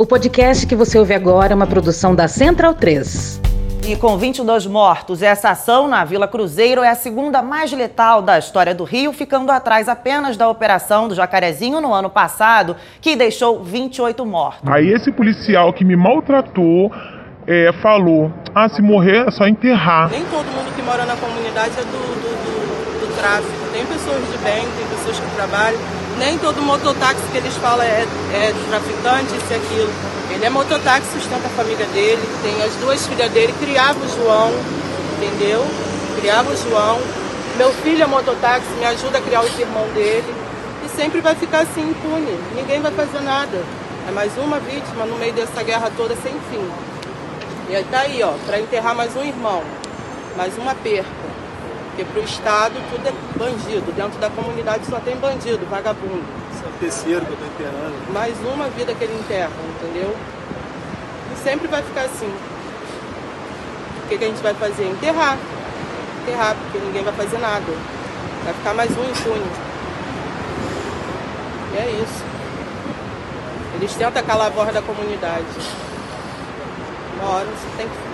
O podcast que você ouve agora é uma produção da Central 3. E com 22 mortos, essa ação na Vila Cruzeiro é a segunda mais letal da história do Rio, ficando atrás apenas da operação do Jacarezinho no ano passado, que deixou 28 mortos. Aí esse policial que me maltratou é, falou: ah, se morrer é só enterrar. Nem todo mundo que mora na comunidade é do, do, do, do tráfico. Tem pessoas de bem, tem pessoas que trabalham. Nem todo mototáxi que eles falam é, é traficante, isso e aquilo. Ele é mototáxi, sustenta a família dele, tem as duas filhas dele, criava o João, entendeu? Criava o João. Meu filho é mototáxi, me ajuda a criar os irmãos dele. E sempre vai ficar assim impune. Ninguém vai fazer nada. É mais uma vítima no meio dessa guerra toda sem fim. E aí tá aí, ó, para enterrar mais um irmão, mais uma perca. Porque pro Estado tudo é bandido. Dentro da comunidade só tem bandido, vagabundo. Esse é o terceiro que eu tô enterrando. Mais uma vida que ele enterra, entendeu? E sempre vai ficar assim. O que, que a gente vai fazer? Enterrar. Enterrar, porque ninguém vai fazer nada. Vai ficar mais um impune. E é isso. Eles tentam calar a voz da comunidade. Uma hora você tem que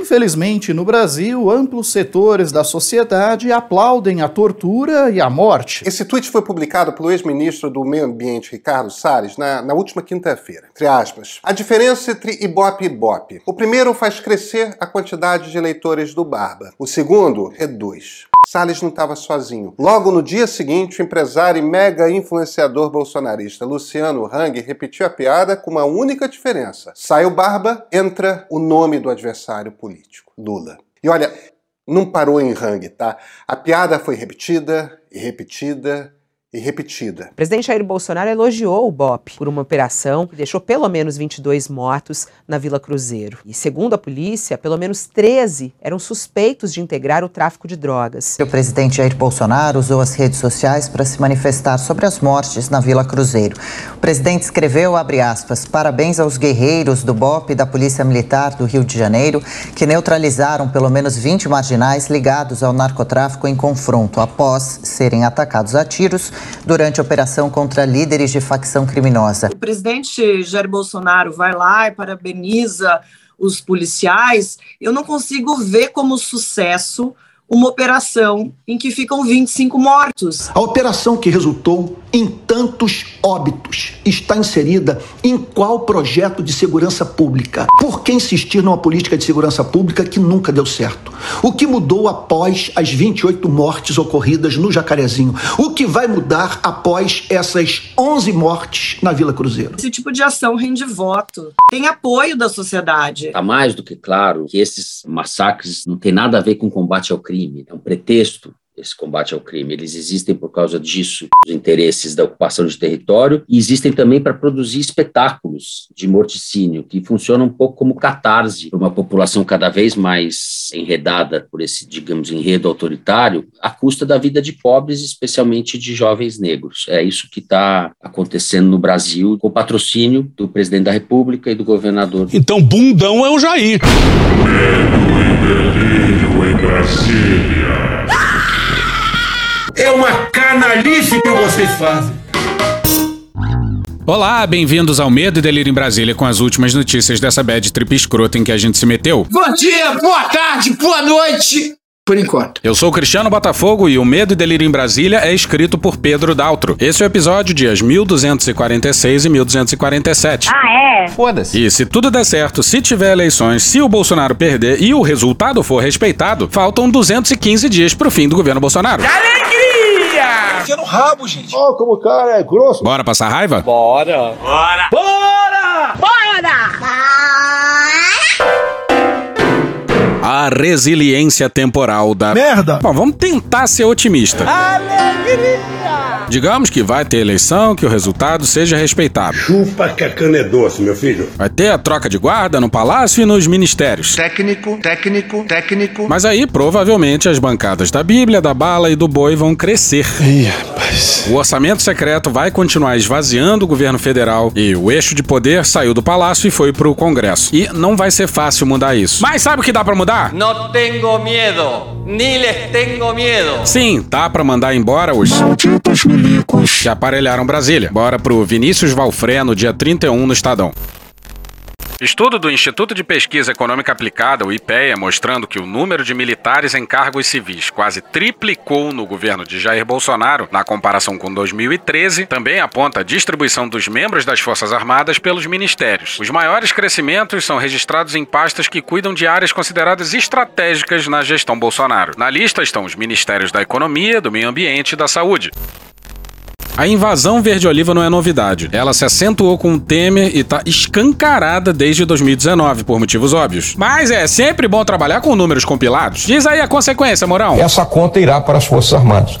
Infelizmente, no Brasil, amplos setores da sociedade aplaudem a tortura e a morte. Esse tweet foi publicado pelo ex-ministro do Meio Ambiente, Ricardo Salles, na, na última quinta-feira. Entre aspas. A diferença entre Ibope e Ibope. O primeiro faz crescer a quantidade de eleitores do Barba. O segundo reduz. Salles não estava sozinho. Logo no dia seguinte, o empresário e mega influenciador bolsonarista Luciano Hang repetiu a piada com uma única diferença. Sai o Barba, entra o nome do adversário político, Lula. E olha, não parou em Hang, tá? A piada foi repetida e repetida e repetida. O presidente Jair Bolsonaro elogiou o BOP por uma operação que deixou pelo menos 22 mortos na Vila Cruzeiro. E, segundo a polícia, pelo menos 13 eram suspeitos de integrar o tráfico de drogas. O presidente Jair Bolsonaro usou as redes sociais para se manifestar sobre as mortes na Vila Cruzeiro. O presidente escreveu, abre aspas, parabéns aos guerreiros do BOP e da Polícia Militar do Rio de Janeiro, que neutralizaram pelo menos 20 marginais ligados ao narcotráfico em confronto após serem atacados a tiros durante a operação contra líderes de facção criminosa. O presidente Jair Bolsonaro vai lá e parabeniza os policiais. Eu não consigo ver como sucesso uma operação em que ficam 25 mortos. A operação que resultou em tantos óbitos está inserida em qual projeto de segurança pública? Por que insistir numa política de segurança pública que nunca deu certo? O que mudou após as 28 mortes ocorridas no Jacarezinho? O que vai mudar após essas 11 mortes na Vila Cruzeiro? Esse tipo de ação rende voto, tem apoio da sociedade. Está mais do que claro que esses massacres não têm nada a ver com combate ao crime crime, é um pretexto esse combate ao crime. Eles existem por causa disso, os interesses da ocupação de território, e existem também para produzir espetáculos de morticínio, que funcionam um pouco como catarse para uma população cada vez mais enredada por esse, digamos, enredo autoritário, à custa da vida de pobres, especialmente de jovens negros. É isso que está acontecendo no Brasil, com o patrocínio do presidente da República e do governador. Então, bundão é o Jair. Medo e delírio em Brasília. Uma canalice que vocês fazem. Olá, bem-vindos ao Medo e Delírio em Brasília com as últimas notícias dessa bad trip escrota em que a gente se meteu. Bom dia, boa tarde, boa noite. Por enquanto. Eu sou o Cristiano Botafogo e o Medo e Delírio em Brasília é escrito por Pedro Daltro. Esse é o episódio dias 1246 e 1247. Ah, é? Foda-se. E se tudo der certo, se tiver eleições, se o Bolsonaro perder e o resultado for respeitado, faltam 215 dias pro fim do governo Bolsonaro. Que alegria! Enfia no rabo, gente. Ó, oh, como o cara é grosso. Bora passar raiva? Bora. Bora. Bora! Bora! A resiliência temporal da. Merda! Bom, vamos tentar ser otimista. Alegria! Digamos que vai ter eleição, que o resultado seja respeitado. Chupa que a cana é doce, meu filho. Vai ter a troca de guarda no palácio e nos ministérios. Técnico, técnico, técnico. Mas aí, provavelmente, as bancadas da Bíblia, da bala e do boi vão crescer. Ih, rapaz. O orçamento secreto vai continuar esvaziando o governo federal e o eixo de poder saiu do palácio e foi pro Congresso. E não vai ser fácil mudar isso. Mas sabe o que dá para mudar? Não tenho medo, nem les tenho medo. Sim, dá para mandar embora os milicos que aparelharam Brasília. Bora pro Vinícius Valfré no dia 31 no Estadão. Estudo do Instituto de Pesquisa Econômica Aplicada, o IPEA, mostrando que o número de militares em cargos civis quase triplicou no governo de Jair Bolsonaro na comparação com 2013, também aponta a distribuição dos membros das Forças Armadas pelos ministérios. Os maiores crescimentos são registrados em pastas que cuidam de áreas consideradas estratégicas na gestão Bolsonaro. Na lista estão os ministérios da Economia, do Meio Ambiente e da Saúde. A invasão verde-oliva não é novidade. Ela se acentuou com o Temer e tá escancarada desde 2019, por motivos óbvios. Mas é sempre bom trabalhar com números compilados. Diz aí a consequência, Mourão. Essa conta irá para as Forças Armadas.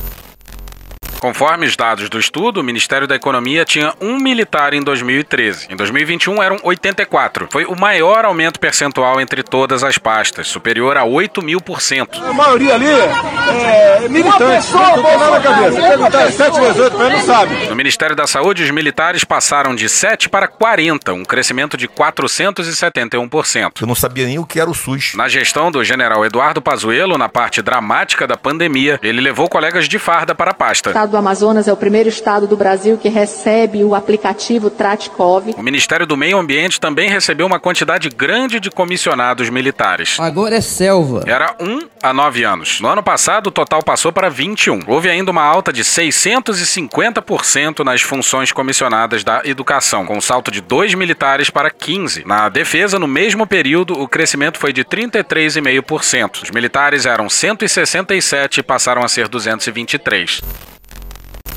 Conforme os dados do estudo, o Ministério da Economia tinha um militar em 2013. Em 2021 eram 84. Foi o maior aumento percentual entre todas as pastas, superior a 8 mil por cento. A maioria ali é militante, não tem nada na cabeça. Perguntar 7 vezes 8 para ele, não sabe. No Ministério da Saúde, os militares passaram de 7 para 40, um crescimento de 471%. Eu não sabia nem o que era o SUS. Na gestão do general Eduardo Pazuello, na parte dramática da pandemia, ele levou colegas de farda para a pasta. Estado do Amazonas é o primeiro estado do Brasil que recebe o aplicativo Tratkov. O Ministério do Meio Ambiente também recebeu uma quantidade grande de comissionados militares. Agora é selva. Era 1 a 9 anos. No ano passado, o total passou para 21. Houve ainda uma alta de 650% nas funções comissionadas da educação, com um salto de 2 militares para 15. Na defesa, no mesmo período, o crescimento foi de 33,5%. Os militares eram 167 e passaram a ser 223.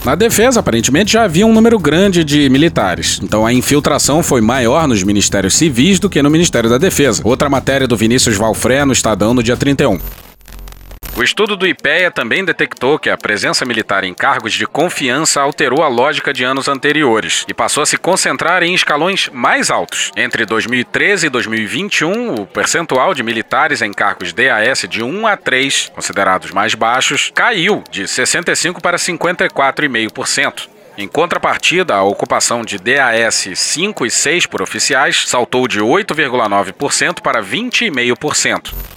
Na defesa, aparentemente, já havia um número grande de militares. Então a infiltração foi maior nos ministérios civis do que no Ministério da Defesa. Outra matéria do Vinícius Valfré no Estadão no dia 31. O estudo do IPEA também detectou que a presença militar em cargos de confiança alterou a lógica de anos anteriores e passou a se concentrar em escalões mais altos. Entre 2013 e 2021, o percentual de militares em cargos DAS de 1 a 3, considerados mais baixos, caiu de 65 para 54,5%. Em contrapartida, a ocupação de DAS 5 e 6 por oficiais saltou de 8,9% para 20,5%.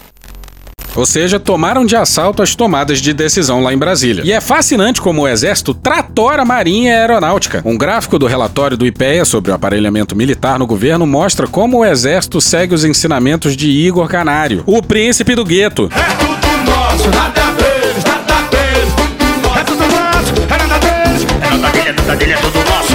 Ou seja, tomaram de assalto as tomadas de decisão lá em Brasília. E é fascinante como o Exército tratora a Marinha e a Aeronáutica. Um gráfico do relatório do IPEA sobre o aparelhamento militar no governo mostra como o Exército segue os ensinamentos de Igor Canário, o príncipe do gueto. É tudo nosso, nada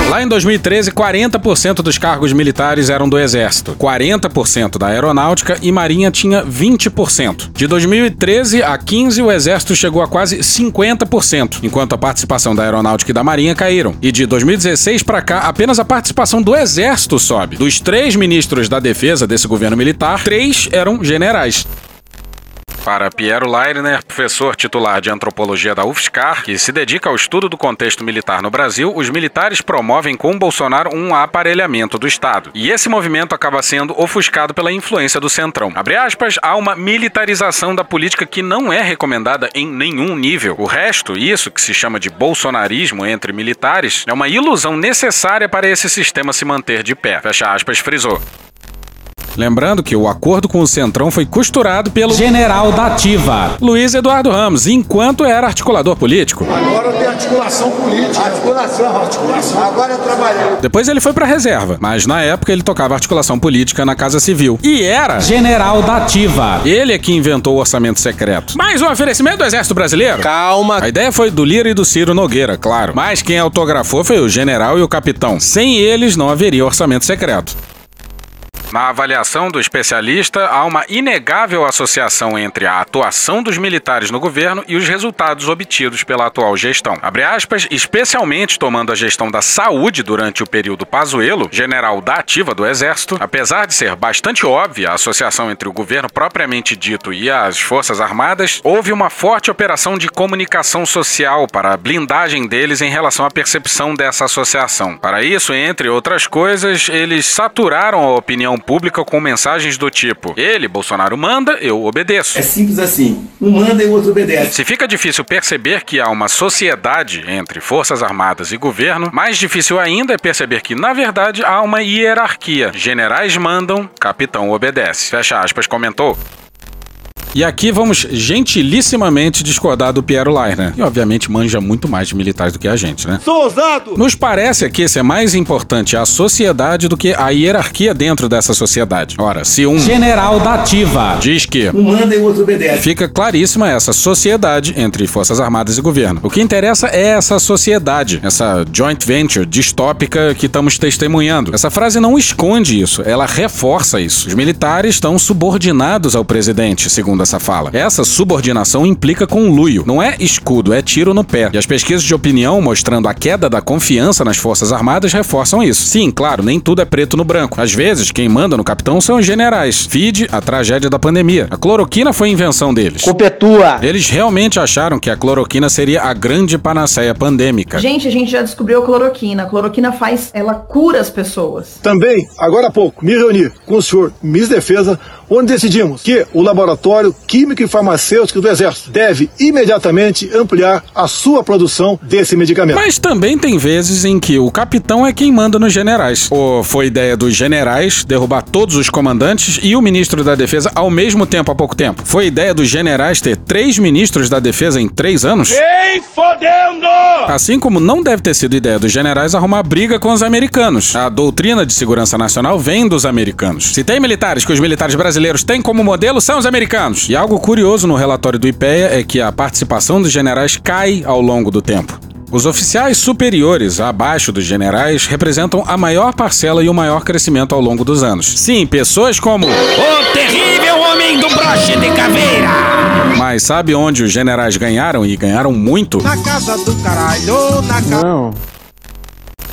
Lá em 2013, 40% dos cargos militares eram do Exército, 40% da Aeronáutica e Marinha tinha 20%. De 2013 a 15, o Exército chegou a quase 50%, enquanto a participação da Aeronáutica e da Marinha caíram. E de 2016 para cá, apenas a participação do Exército sobe. Dos três ministros da Defesa desse governo militar, três eram generais. Para Piero Leirner, professor titular de antropologia da UFSCar, que se dedica ao estudo do contexto militar no Brasil, os militares promovem com Bolsonaro um aparelhamento do Estado. E esse movimento acaba sendo ofuscado pela influência do Centrão. Abre aspas, há uma militarização da política que não é recomendada em nenhum nível. O resto, isso que se chama de bolsonarismo entre militares, é uma ilusão necessária para esse sistema se manter de pé. Fecha aspas, frisou. Lembrando que o acordo com o Centrão foi costurado pelo general da Ativa, Luiz Eduardo Ramos, enquanto era articulador político. Agora tem articulação política. Articulação, articulação. Agora é trabalhar. Depois ele foi pra reserva, mas na época ele tocava articulação política na Casa Civil. E era general da Ativa. Ele é que inventou o orçamento secreto. Mais um oferecimento do Exército Brasileiro? Calma. A ideia foi do Lira e do Ciro Nogueira, claro. Mas quem autografou foi o general e o capitão. Sem eles não haveria orçamento secreto. Na avaliação do especialista, há uma inegável associação entre a atuação dos militares no governo e os resultados obtidos pela atual gestão. Abre aspas, especialmente tomando a gestão da saúde durante o período Pazuello, general da ativa do Exército, apesar de ser bastante óbvia a associação entre o governo propriamente dito e as Forças Armadas, houve uma forte operação de comunicação social para a blindagem deles em relação à percepção dessa associação. Para isso, entre outras coisas, eles saturaram a opinião pública com mensagens do tipo: ele, Bolsonaro, manda, eu obedeço. É simples assim. Um manda e o outro obedece. Se fica difícil perceber que há uma sociedade entre Forças Armadas e governo, mais difícil ainda é perceber que, na verdade, há uma hierarquia. Generais mandam, capitão obedece. Fecha aspas, comentou. E aqui vamos gentilissimamente discordar do Piero Leiner, que obviamente manja muito mais de militares do que a gente, né? Sou ousado! Nos parece que esse é mais importante a sociedade do que a hierarquia dentro dessa sociedade. Ora, se um General da ativa diz que Um manda e outro obedece. Fica claríssima essa sociedade entre Forças Armadas e governo. O que interessa é essa sociedade, essa joint venture distópica que estamos testemunhando. Essa frase não esconde isso, ela reforça isso. Os militares estão subordinados ao presidente, segundo essa fala. Essa subordinação implica conluio. Não é escudo, é tiro no pé. E as pesquisas de opinião mostrando a queda da confiança nas Forças Armadas reforçam isso. Sim, claro, nem tudo é preto no branco. Às vezes, quem manda no capitão são os generais. Fide a tragédia da pandemia. A cloroquina foi invenção deles. Culpa é tua. Eles realmente acharam que a cloroquina seria a grande panaceia pandêmica. Gente, a gente já descobriu a cloroquina. A cloroquina faz, ela cura as pessoas. Também, agora há pouco, me reuni com o senhor Ministro da Defesa, onde decidimos que o Laboratório Químico e Farmacêutico do Exército deve imediatamente ampliar a sua produção desse medicamento. Mas também tem vezes em que o capitão é quem manda nos generais. Ou foi ideia dos generais derrubar todos os comandantes e o ministro da Defesa ao mesmo tempo há pouco tempo. Foi ideia dos generais ter três ministros da Defesa em três anos? Vem fodendo! Assim como não deve ter sido ideia dos generais arrumar briga com os americanos. A doutrina de segurança nacional vem dos americanos. Se tem militares que os militares brasileiros têm como modelo, são os americanos. E algo curioso no relatório do IPEA é que a participação dos generais cai ao longo do tempo. Os oficiais superiores abaixo dos generais representam a maior parcela e o maior crescimento ao longo dos anos. Sim, pessoas como O terrível homem do broche de caveira! Mas sabe onde os generais ganharam e ganharam muito? Na casa do caralho, na casa. Não.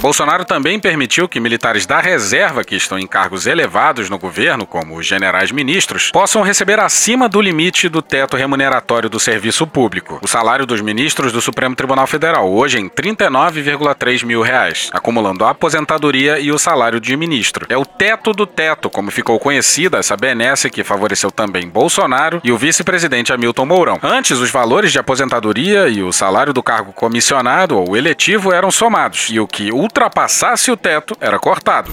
Bolsonaro também permitiu que militares da reserva que estão em cargos elevados no governo, como os generais ministros, possam receber acima do limite do teto remuneratório do serviço público. O salário dos ministros do Supremo Tribunal Federal, hoje em 39,3 mil reais, acumulando a aposentadoria e o salário de ministro. É o teto do teto, como ficou conhecida essa benesse que favoreceu também Bolsonaro e o vice-presidente Hamilton Mourão. Antes, os valores de aposentadoria e o salário do cargo comissionado ou eletivo eram somados, e o que ultrapassasse o teto era cortado.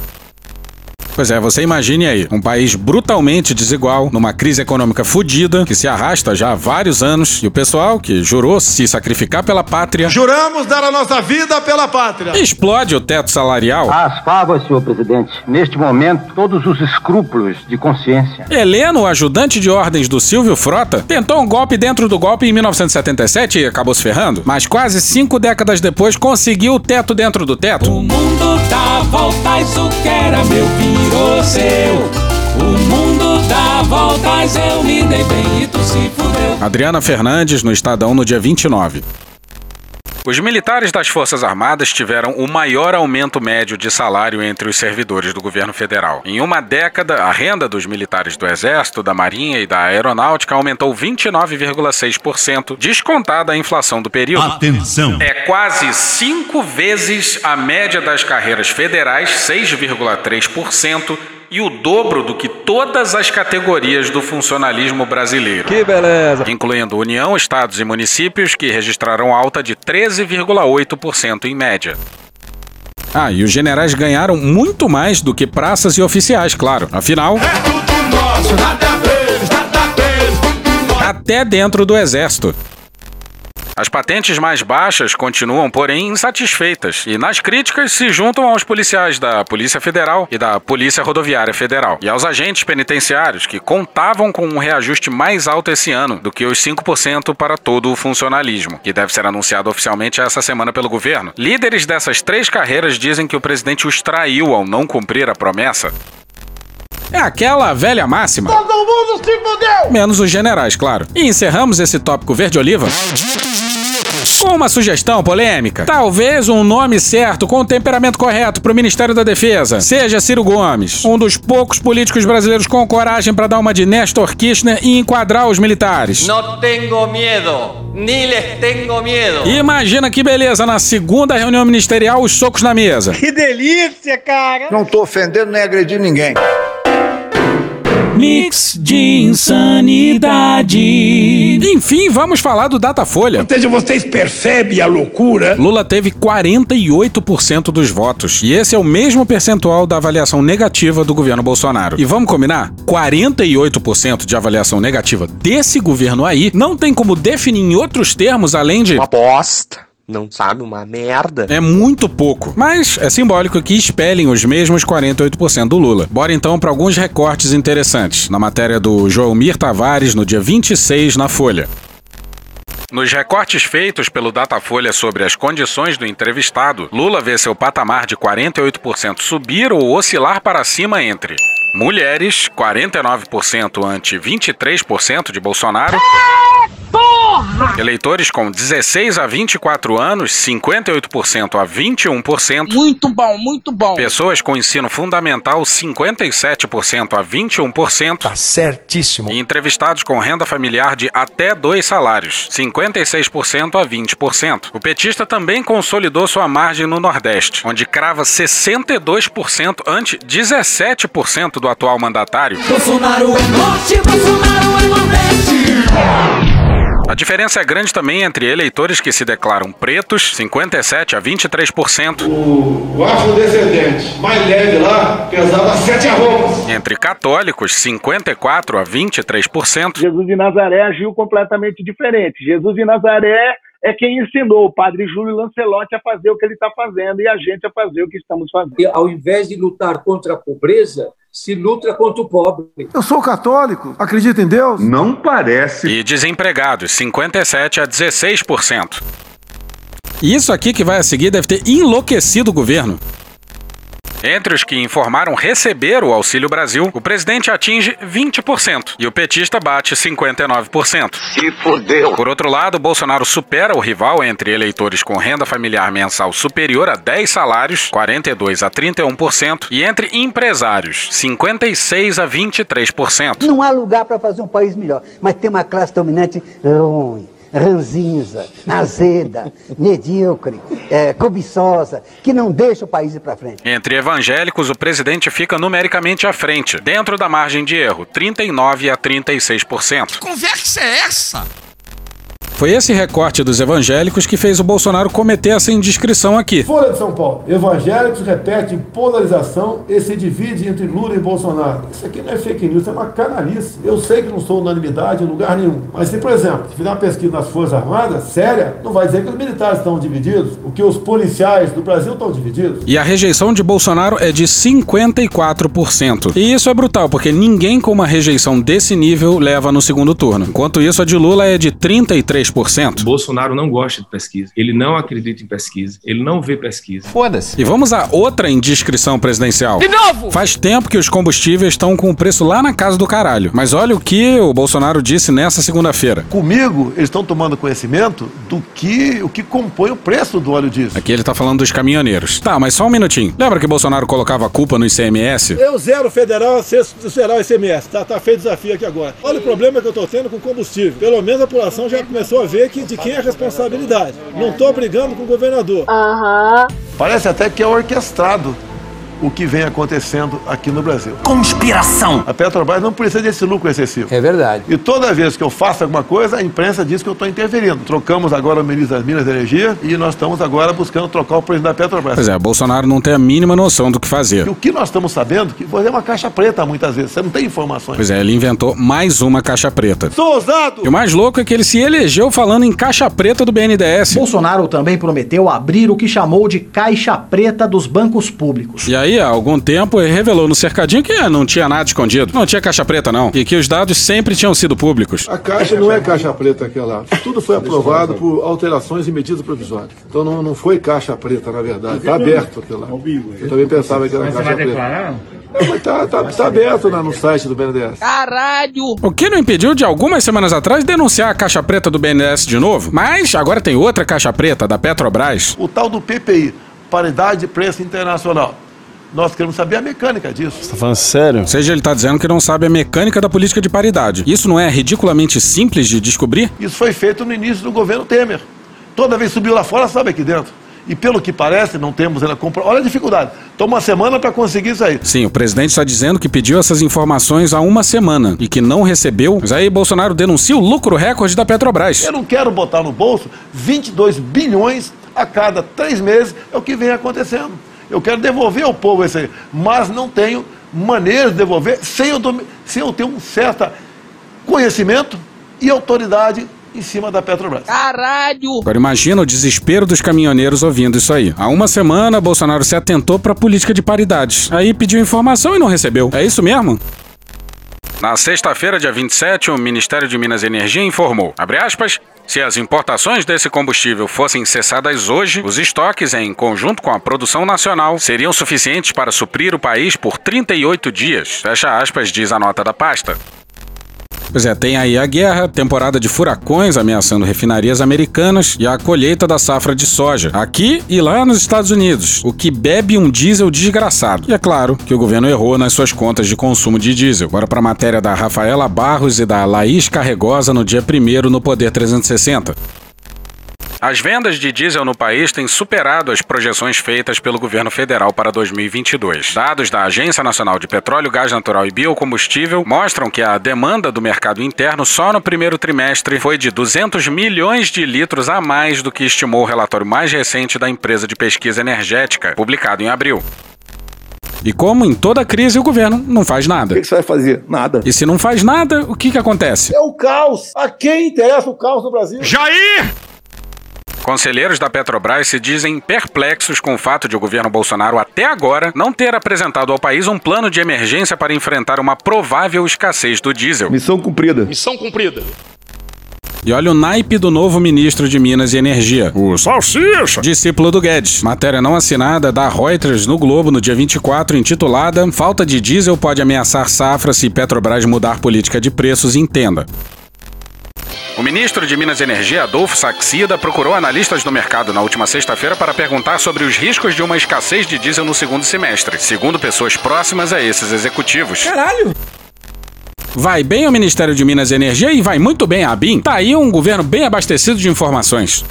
Pois é, você imagine aí, um país brutalmente desigual, numa crise econômica fodida, que se arrasta já há vários anos, e o pessoal que jurou se sacrificar pela pátria. Juramos dar a nossa vida pela pátria. Explode o teto salarial. As favas, senhor presidente. Neste momento, todos os escrúpulos de consciência. Heleno, ajudante de ordens do Silvio Frota, tentou um golpe dentro do golpe em 1977 e acabou se ferrando, mas quase cinco décadas depois conseguiu o teto dentro do teto. O mundo dá voltas, o que era meu virou seu. O mundo dá voltas, eu me dei bem e tu se fudeu. Adriana Fernandes, no Estadão, no dia 29. Os militares das Forças Armadas tiveram o maior aumento médio de salário entre os servidores do governo federal. Em uma década, a renda dos militares do Exército, da Marinha e da Aeronáutica aumentou 29,6%, descontada a inflação do período. Atenção! É quase cinco vezes a média das carreiras federais, 6,3%, e o dobro do que todas as categorias do funcionalismo brasileiro. Que beleza! Incluindo União, estados e municípios, que registraram alta de 13,8% em média. Ah, e os generais ganharam muito mais do que praças e oficiais, claro. Afinal, Nosso, nada deles, nada deles. até dentro do exército. As patentes mais baixas continuam, porém, insatisfeitas e, nas críticas, se juntam aos policiais da Polícia Federal e da Polícia Rodoviária Federal e aos agentes penitenciários que contavam com um reajuste mais alto esse ano do que os 5% para todo o funcionalismo, que deve ser anunciado oficialmente essa semana pelo governo. Líderes dessas três carreiras dizem que o presidente os traiu ao não cumprir a promessa. É aquela velha máxima. Todo mundo se fudeu! Menos os generais, claro. E encerramos esse tópico verde-oliva com uma sugestão polêmica. Talvez um nome certo com o temperamento correto pro Ministério da Defesa seja Ciro Gomes, um dos poucos políticos brasileiros com coragem para dar uma de Nestor Kirchner e enquadrar os militares. No tengo miedo, ni les tengo miedo. Imagina que beleza na segunda reunião ministerial os socos na mesa. Que delícia, cara! Não tô ofendendo nem agredindo ninguém. Mix de insanidade. Enfim, vamos falar do Datafolha. Ou seja, vocês percebem a loucura? Lula teve 48% dos votos. E esse é o mesmo percentual da avaliação negativa do governo Bolsonaro. E vamos combinar? 48% de avaliação negativa desse governo aí não tem como definir em outros termos além de. Uma bosta. Não sabe, uma merda. É muito pouco, mas é simbólico que espelhem os mesmos 48% do Lula. Bora então para alguns recortes interessantes, na matéria do Joelmir Tavares no dia 26 na Folha. Nos recortes feitos pelo Datafolha sobre as condições do entrevistado, Lula vê seu patamar de 48% subir ou oscilar para cima entre mulheres, 49% ante 23% de Bolsonaro. Porra! Eleitores com 16 a 24 anos, 58% a 21%. Muito bom, muito bom. Pessoas com ensino fundamental, 57% a 21%. Tá certíssimo. E entrevistados com renda familiar de até dois salários, 56% a 20%. O petista também consolidou sua margem no Nordeste, onde crava 62% ante 17% do atual mandatário. Bolsonaro é norte, Bolsonaro é nordeste. A diferença é grande também entre eleitores que se declaram pretos, 57 a 23%. O afrodescendente mais leve lá pesava sete arrobas. Entre católicos, 54 a 23%. Jesus de Nazaré agiu completamente diferente. Jesus de Nazaré é quem ensinou o padre Júlio Lancelotti a fazer o que ele está fazendo e a gente a fazer o que estamos fazendo. E, ao invés de lutar contra a pobreza, se luta contra o pobre. Eu sou católico, acredito em Deus. Não parece. E desempregados, 57 a 16%. E isso aqui que vai a seguir deve ter enlouquecido o governo. Entre os que informaram receber o Auxílio Brasil, o presidente atinge 20% e o petista bate 59%. Se fudeu. Por outro lado, Bolsonaro supera o rival entre eleitores com renda familiar mensal superior a 10 salários, 42 a 31%, e entre empresários, 56 a 23%. Não há lugar para fazer um país melhor, mas tem uma classe dominante ruim ranzinza, azeda, medíocre, é, cobiçosa, que não deixa o país ir para frente. Entre evangélicos, o presidente fica numericamente à frente, dentro da margem de erro, 39 a 36%. Que conversa é essa? Foi esse recorte dos evangélicos que fez o Bolsonaro cometer essa indiscrição aqui. Folha de São Paulo. Evangélicos repetem polarização e se divide entre Lula e Bolsonaro. Isso aqui não é fake news, é uma canalice. Eu sei que não sou unanimidade em lugar nenhum. Mas se, por exemplo, se fizer uma pesquisa nas Forças Armadas, séria, não vai dizer que os militares estão divididos, o que os policiais do Brasil estão divididos. E a rejeição de Bolsonaro é de 54%. E isso é brutal, porque ninguém com uma rejeição desse nível leva no segundo turno. Enquanto isso, a de Lula é de 33%. Bolsonaro não gosta de pesquisa. Ele não acredita em pesquisa. Ele não vê pesquisa. Foda-se. E vamos a outra indiscrição presidencial. De novo! Faz tempo que os combustíveis estão com o preço lá na casa do caralho. Mas olha o que o Bolsonaro disse nessa segunda-feira. Comigo, eles estão tomando conhecimento do que o que compõe o preço do óleo diesel. Aqui ele tá falando dos caminhoneiros. Tá, mas só um minutinho. Lembra que Bolsonaro colocava a culpa no ICMS? Eu zero federal, você será o ICMS. Tá, tá feito o desafio aqui agora. Olha o problema que eu tô tendo com combustível. Pelo menos a população já começou a ver que, de quem é a responsabilidade. Não tô brigando com o governador. Aham. Parece até que é orquestrado o que vem acontecendo aqui no Brasil. Conspiração! A Petrobras não precisa desse lucro excessivo. É verdade. E toda vez que eu faço alguma coisa, a imprensa diz que eu estou interferindo. Trocamos agora o ministro das Minas e Energia e nós estamos agora buscando trocar o presidente da Petrobras. Pois é, Bolsonaro não tem a mínima noção do que fazer. E o que nós estamos sabendo que fazer uma caixa preta muitas vezes. Você não tem informações. Pois é, ele inventou mais uma caixa preta. Sou ousado! E o mais louco é que ele se elegeu falando em caixa preta do BNDES. Bolsonaro também prometeu abrir o que chamou de caixa preta dos bancos públicos. E aí, há algum tempo, ele revelou no cercadinho que não tinha nada escondido. Não tinha caixa preta, não. E que os dados sempre tinham sido públicos. A caixa não é caixa preta aquela. Tudo foi aprovado por alterações e medidas provisórias. Então não, não foi caixa preta, na verdade. Está aberto aquilo lá. Eu também pensava que era caixa preta. É, mas tá, tá, tá aberto lá no site do BNDES. Caralho! O que não impediu de algumas semanas atrás denunciar a caixa preta do BNDES de novo? Mas agora tem outra caixa preta da Petrobras. O tal do PPI, Paridade de Preço Internacional. Nós queremos saber a mecânica disso. Você tá falando sério? Ou seja, ele tá dizendo que não sabe a mecânica da política de paridade. Isso não é ridiculamente simples de descobrir? Isso foi feito no início do governo Temer. Toda vez que subiu lá fora, sabe aqui dentro. e pelo que parece, não temos ainda compra. Olha a dificuldade. Toma uma semana para conseguir isso aí. Sim, o presidente está dizendo que pediu essas informações há uma semana e que não recebeu. Mas aí Bolsonaro denuncia o lucro recorde da Petrobras. Eu não quero botar no bolso 22 bilhões a cada três meses, é o que vem acontecendo. Eu quero devolver ao povo esse aí, mas não tenho maneira de devolver sem eu, sem eu ter um certo conhecimento e autoridade em cima da Petrobras. Caralho! Agora imagina o desespero dos caminhoneiros ouvindo isso aí. Há uma semana, Bolsonaro se atentou para a política de paridades. Aí pediu informação e não recebeu. É isso mesmo? Na sexta-feira, dia 27, o Ministério de Minas e Energia informou, aspas, se as importações desse combustível fossem cessadas hoje, os estoques, em conjunto com a produção nacional, seriam suficientes para suprir o país por 38 dias. Fecha aspas, diz a nota da pasta. Pois é, tem aí a guerra, temporada de furacões ameaçando refinarias americanas e a colheita da safra de soja, aqui e lá nos Estados Unidos, o que bebe um diesel desgraçado. E é claro que o governo errou nas suas contas de consumo de diesel. Agora para a matéria da Rafaela Barros e da Laís Carregosa no dia 1 no Poder 360. As vendas de diesel no país têm superado as projeções feitas pelo governo federal para 2022. Dados da Agência Nacional de Petróleo, Gás Natural e Biocombustível mostram que a demanda do mercado interno só no primeiro trimestre foi de 200 milhões de litros a mais do que estimou o relatório mais recente da empresa de pesquisa energética, publicado em abril. E como em toda crise, o governo não faz nada. O que, que você vai fazer? Nada. E se não faz nada, o que, que acontece? É o caos. A quem interessa o caos no Brasil? Jair! Conselheiros da Petrobras se dizem perplexos com o fato de o governo Bolsonaro até agora não ter apresentado ao país um plano de emergência para enfrentar uma provável escassez do diesel. Missão cumprida. Missão cumprida. E olha o naipe do novo ministro de Minas e Energia, o Salsicha, discípulo do Guedes. Matéria não assinada da Reuters no Globo no dia 24, intitulada Falta de diesel pode ameaçar safra se Petrobras mudar política de preços, entenda. O ministro de Minas e Energia, Adolfo Saxida, procurou analistas do mercado na última sexta-feira para perguntar sobre os riscos de uma escassez de diesel no segundo semestre, segundo pessoas próximas a esses executivos. Caralho! Vai bem o Ministério de Minas e Energia e vai muito bem a ABIN. Tá aí um governo bem abastecido de informações.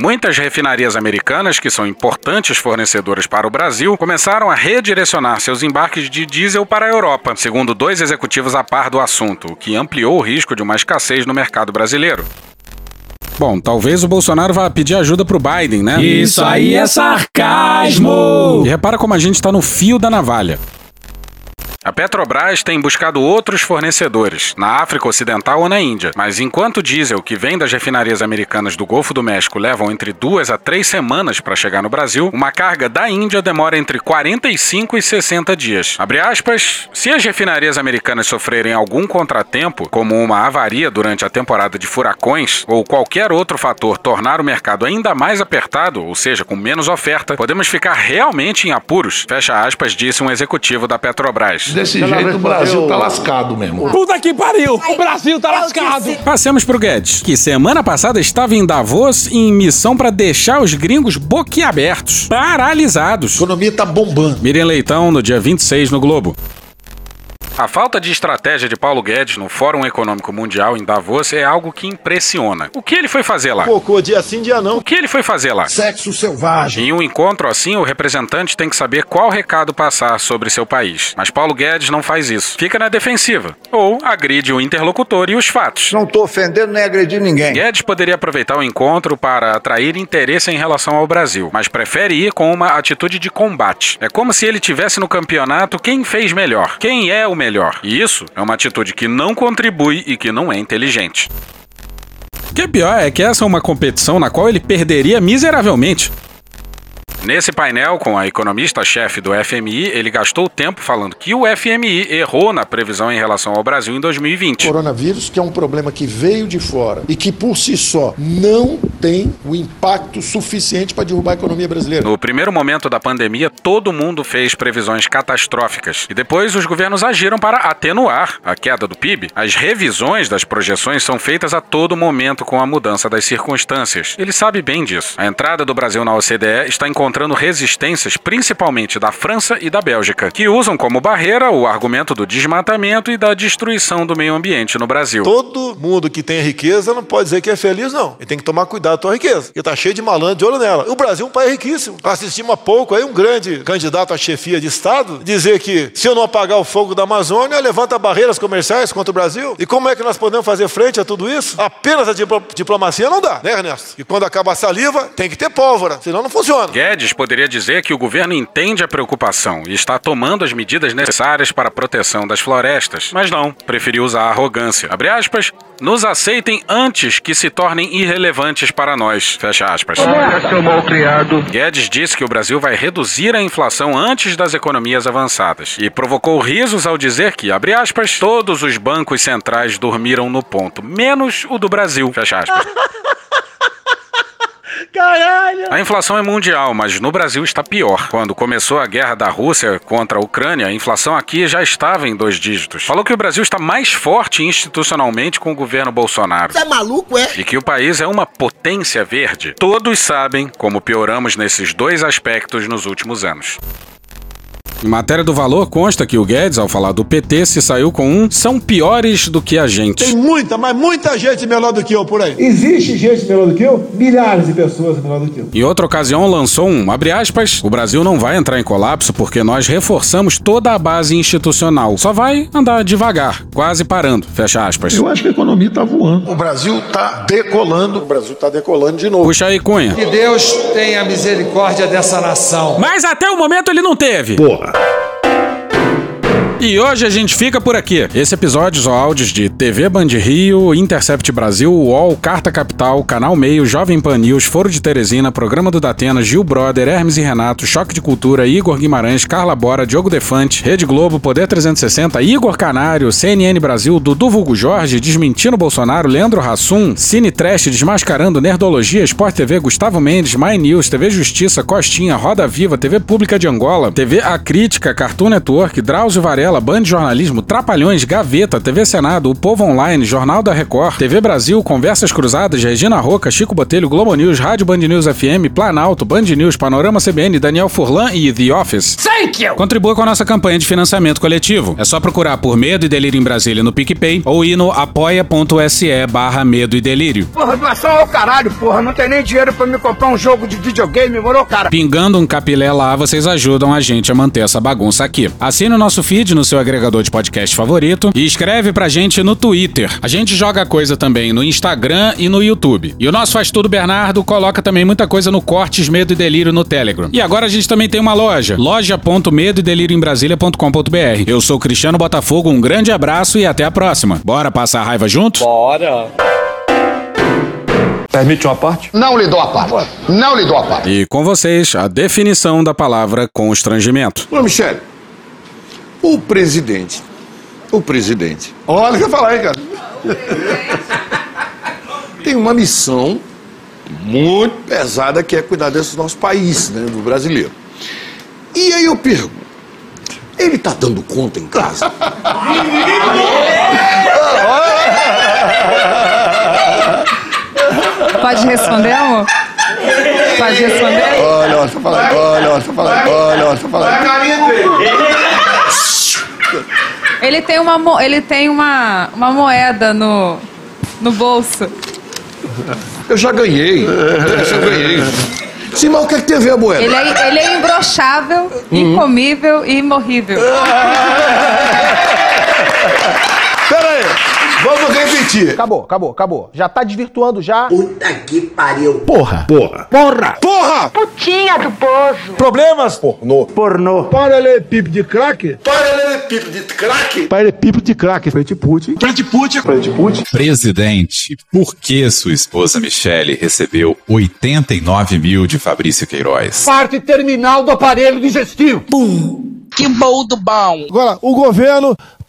Muitas refinarias americanas, que são importantes fornecedoras para o Brasil, começaram a redirecionar seus embarques de diesel para a Europa, segundo dois executivos a par do assunto, o que ampliou o risco de uma escassez no mercado brasileiro. Bom, talvez o Bolsonaro vá pedir ajuda pro Biden, né? Isso aí é sarcasmo! E repara como a gente está no fio da navalha. A Petrobras tem buscado outros fornecedores, na África Ocidental ou na Índia, mas enquanto o diesel que vem das refinarias americanas do Golfo do México levam entre duas a três semanas para chegar no Brasil, uma carga da Índia demora entre 45 e 60 dias. Abre aspas, se as refinarias americanas sofrerem algum contratempo, como uma avaria durante a temporada de furacões, ou qualquer outro fator tornar o mercado ainda mais apertado, ou seja, com menos oferta, podemos ficar realmente em apuros, fecha aspas, disse um executivo da Petrobras. Desse jeito o Brasil tá lascado mesmo. Puta que pariu! O Brasil tá lascado! Passemos pro Guedes, que semana passada estava em Davos em missão para deixar os gringos boquiabertos, paralisados. A economia tá bombando. Miriam Leitão, no dia 26 no Globo. A falta de estratégia de Paulo Guedes no Fórum Econômico Mundial em Davos é algo que impressiona. O que ele foi fazer lá? Cocô, dia sim, dia não. O que ele foi fazer lá? Sexo selvagem. Em um encontro assim, o representante tem que saber qual recado passar sobre seu país. Mas Paulo Guedes não faz isso. Fica na defensiva. Ou agride o interlocutor e os fatos. Não tô ofendendo nem agredindo ninguém. Guedes poderia aproveitar o encontro para atrair interesse em relação ao Brasil, mas prefere ir com uma atitude de combate. É como se ele tivesse no campeonato quem fez melhor, quem é o melhor. E isso é uma atitude que não contribui e que não é inteligente. O que é pior é que essa é uma competição na qual ele perderia miseravelmente. Nesse painel com a economista-chefe do FMI, ele gastou tempo falando que o FMI errou na previsão em relação ao Brasil em 2020. Coronavírus, que é um problema que veio de fora e que por si só não tem o impacto suficiente para derrubar a economia brasileira. No primeiro momento da pandemia, todo mundo fez previsões catastróficas e depois os governos agiram para atenuar a queda do PIB. As revisões das projeções são feitas a todo momento com a mudança das circunstâncias. Ele sabe bem disso. A entrada do Brasil na OCDE está em encontrando resistências principalmente da França e da Bélgica, que usam como barreira o argumento do desmatamento e da destruição do meio ambiente no Brasil. Todo mundo que tem riqueza não pode dizer que é feliz, não. E tem que tomar cuidado com a riqueza, porque tá cheio de malandro de olho nela. O Brasil é um país riquíssimo. Assistimos há pouco aí um grande candidato à chefia de Estado dizer que se eu não apagar o fogo da Amazônia, levanta barreiras comerciais contra o Brasil. E como é que nós podemos fazer frente a tudo isso? Apenas a diplo- diplomacia não dá, né, Ernesto? E quando acaba a saliva, tem que ter pólvora, senão não funciona. Guedes poderia dizer que o governo entende a preocupação e está tomando as medidas necessárias para a proteção das florestas, mas não, preferiu usar a arrogância. Abre aspas, nos aceitem antes que se tornem irrelevantes para nós. Fecha aspas. seu mal criado. Guedes disse que o Brasil vai reduzir a inflação antes das economias avançadas e provocou risos ao dizer que, abre aspas, todos os bancos centrais dormiram no ponto, menos o do Brasil. Fecha aspas. Caralho! A inflação é mundial, mas no Brasil está pior. Quando começou a guerra da Rússia contra a Ucrânia, a inflação aqui já estava em dois dígitos. Falou que o Brasil está mais forte institucionalmente com o governo Bolsonaro. Você é maluco, é? E que o país é uma potência verde. Todos sabem como pioramos nesses dois aspectos nos últimos anos. Em matéria do valor, consta que o Guedes, ao falar do PT, se saiu com um são piores do que a gente. Tem muita, mas muita gente melhor do que eu por aí. Existe gente melhor do que eu? Milhares de pessoas melhor do que eu. Em outra ocasião, lançou um, abre aspas, o Brasil não vai entrar em colapso porque nós reforçamos toda a base institucional. Só vai andar devagar, quase parando, fecha aspas. Eu acho que a economia está voando. O Brasil está decolando. O Brasil está decolando de novo. Puxa aí, Cunha. Que Deus tenha misericórdia dessa nação. Mas até o momento ele não teve. Porra. Nirvana. E hoje a gente fica por aqui. Esse episódio são áudios de TV Band Rio, Intercept Brasil, UOL, Carta Capital, Canal Meio, Jovem Pan News, Foro de Teresina, Programa do Datena, Gil Brother, Hermes e Renato, Choque de Cultura, Igor Guimarães, Carla Bora, Diogo Defante, Rede Globo, Poder 360, Igor Canário, CNN Brasil, Dudu Vulgo Jorge, Desmentindo Bolsonaro, Leandro Hassum, Cine Trash, Desmascarando, Nerdologia, Sport TV, Gustavo Mendes, My News, TV Justiça, Costinha, Roda Viva, TV Pública de Angola, TV A Crítica, Cartoon Network, Drauzio Varela, Band Jornalismo, Trapalhões, Gaveta, TV Senado, O Povo Online, Jornal da Record, TV Brasil, Conversas Cruzadas, Regina Roca, Chico Botelho, Globo News, Rádio Band News FM, Planalto, Band News, Panorama CBN, Daniel Furlan e The Office. Thank you! Contribua com a nossa campanha de financiamento coletivo. É só procurar por Medo e Delírio em Brasília no PicPay ou ir no apoia.se barra Medo e Delírio. Porra, doação ao caralho, porra. Não tem nem dinheiro pra me comprar um jogo de videogame, morou, cara? Pingando um capilé lá, vocês ajudam a gente a manter essa bagunça aqui. Assine o nosso feed no seu agregador de podcast favorito e escreve pra gente no Twitter. A gente joga coisa também no Instagram e no YouTube. E o nosso Faz Tudo Bernardo coloca também muita coisa no Cortes Medo e Delírio no Telegram. E agora a gente também tem uma loja, loja.medo e delírio em Brasília.com.br. Eu sou Cristiano Botafogo, um grande abraço e até a próxima. Bora passar a raiva junto? Bora! Permite uma parte? Não lhe dou a parte. Não lhe dou a parte. E com vocês, a definição da palavra constrangimento. Ô, Michele, o presidente, o presidente, olha o que eu falar aí, cara. Tem uma missão muito pesada que é cuidar desse nosso país, né, do brasileiro. E aí eu pergunto, ele tá dando conta em casa? Pode responder, amor? Pode responder? Olha, olha, tô falando, olha, olha, tô falando, olha, olha, tô falando. Ele tem uma, ele tem uma, uma moeda no, no bolso. Eu já ganhei, eu já ganhei. Sim, mas o que, é que tem a ver a moeda? Ele é, ele é imbrochável, incomível e imorrível. Vamos repetir. Acabou, acabou, acabou. Já tá desvirtuando já. Puta que pariu. Porra. Porra. Porra. Porra. Putinha do poço. Problemas? Pornô. Pornô. Paralelepípedo de crack? Paralelepípedo de crack? Paralelepípedo de crack. Frente Putin. Frente Putin. Frente Putin. Presidente, por que sua esposa Michele recebeu 89 mil de Fabrício Queiroz? Parte terminal do aparelho digestivo. Pum. Que bom do bom. Agora, o governo